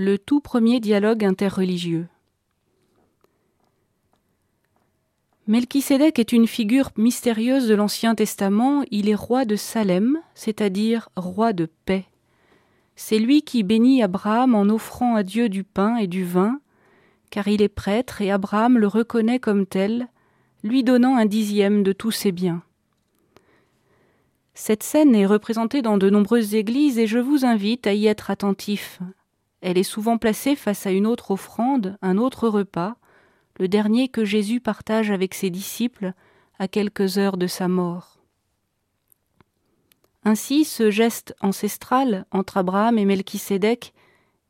le tout premier dialogue interreligieux. Melchisédek est une figure mystérieuse de l'Ancien Testament. Il est roi de Salem, c'est-à-dire roi de paix. C'est lui qui bénit Abraham en offrant à Dieu du pain et du vin, car il est prêtre et Abraham le reconnaît comme tel, lui donnant un dixième de tous ses biens. Cette scène est représentée dans de nombreuses églises et je vous invite à y être attentif, elle est souvent placée face à une autre offrande, un autre repas, le dernier que Jésus partage avec ses disciples à quelques heures de sa mort. Ainsi, ce geste ancestral entre Abraham et Melchisédek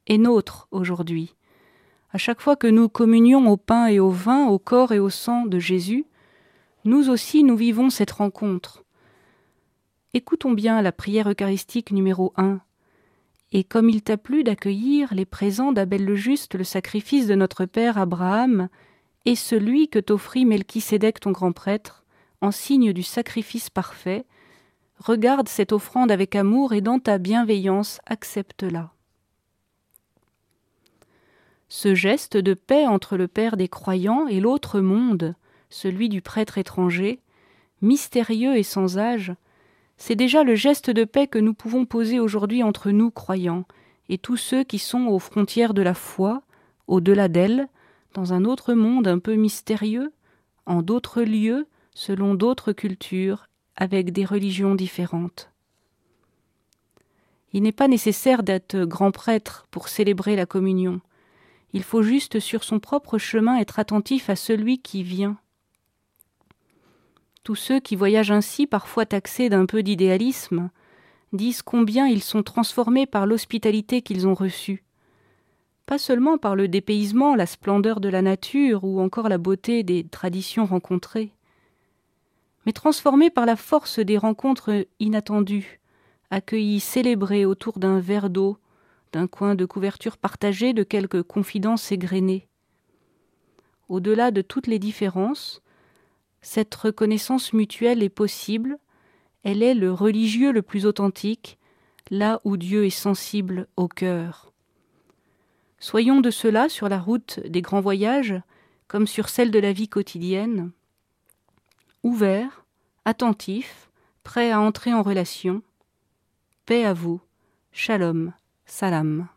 est nôtre aujourd'hui. À chaque fois que nous communions au pain et au vin, au corps et au sang de Jésus, nous aussi nous vivons cette rencontre. Écoutons bien la prière eucharistique numéro 1 et comme il t'a plu d'accueillir les présents d'Abel le Juste, le sacrifice de notre père Abraham, et celui que t'offrit Melchisédek ton grand prêtre, en signe du sacrifice parfait, regarde cette offrande avec amour et dans ta bienveillance accepte-la. Ce geste de paix entre le Père des croyants et l'autre monde, celui du prêtre étranger, mystérieux et sans âge, c'est déjà le geste de paix que nous pouvons poser aujourd'hui entre nous croyants et tous ceux qui sont aux frontières de la foi, au-delà d'elle, dans un autre monde un peu mystérieux, en d'autres lieux, selon d'autres cultures, avec des religions différentes. Il n'est pas nécessaire d'être grand prêtre pour célébrer la communion. Il faut juste sur son propre chemin être attentif à celui qui vient, tous ceux qui voyagent ainsi, parfois taxés d'un peu d'idéalisme, disent combien ils sont transformés par l'hospitalité qu'ils ont reçue. Pas seulement par le dépaysement, la splendeur de la nature ou encore la beauté des traditions rencontrées, mais transformés par la force des rencontres inattendues, accueillis, célébrés autour d'un verre d'eau, d'un coin de couverture partagé de quelques confidences égrenées. Au-delà de toutes les différences, cette reconnaissance mutuelle est possible, elle est le religieux le plus authentique, là où Dieu est sensible au cœur. Soyons de cela sur la route des grands voyages, comme sur celle de la vie quotidienne, ouverts, attentifs, prêts à entrer en relation. Paix à vous, shalom, salam.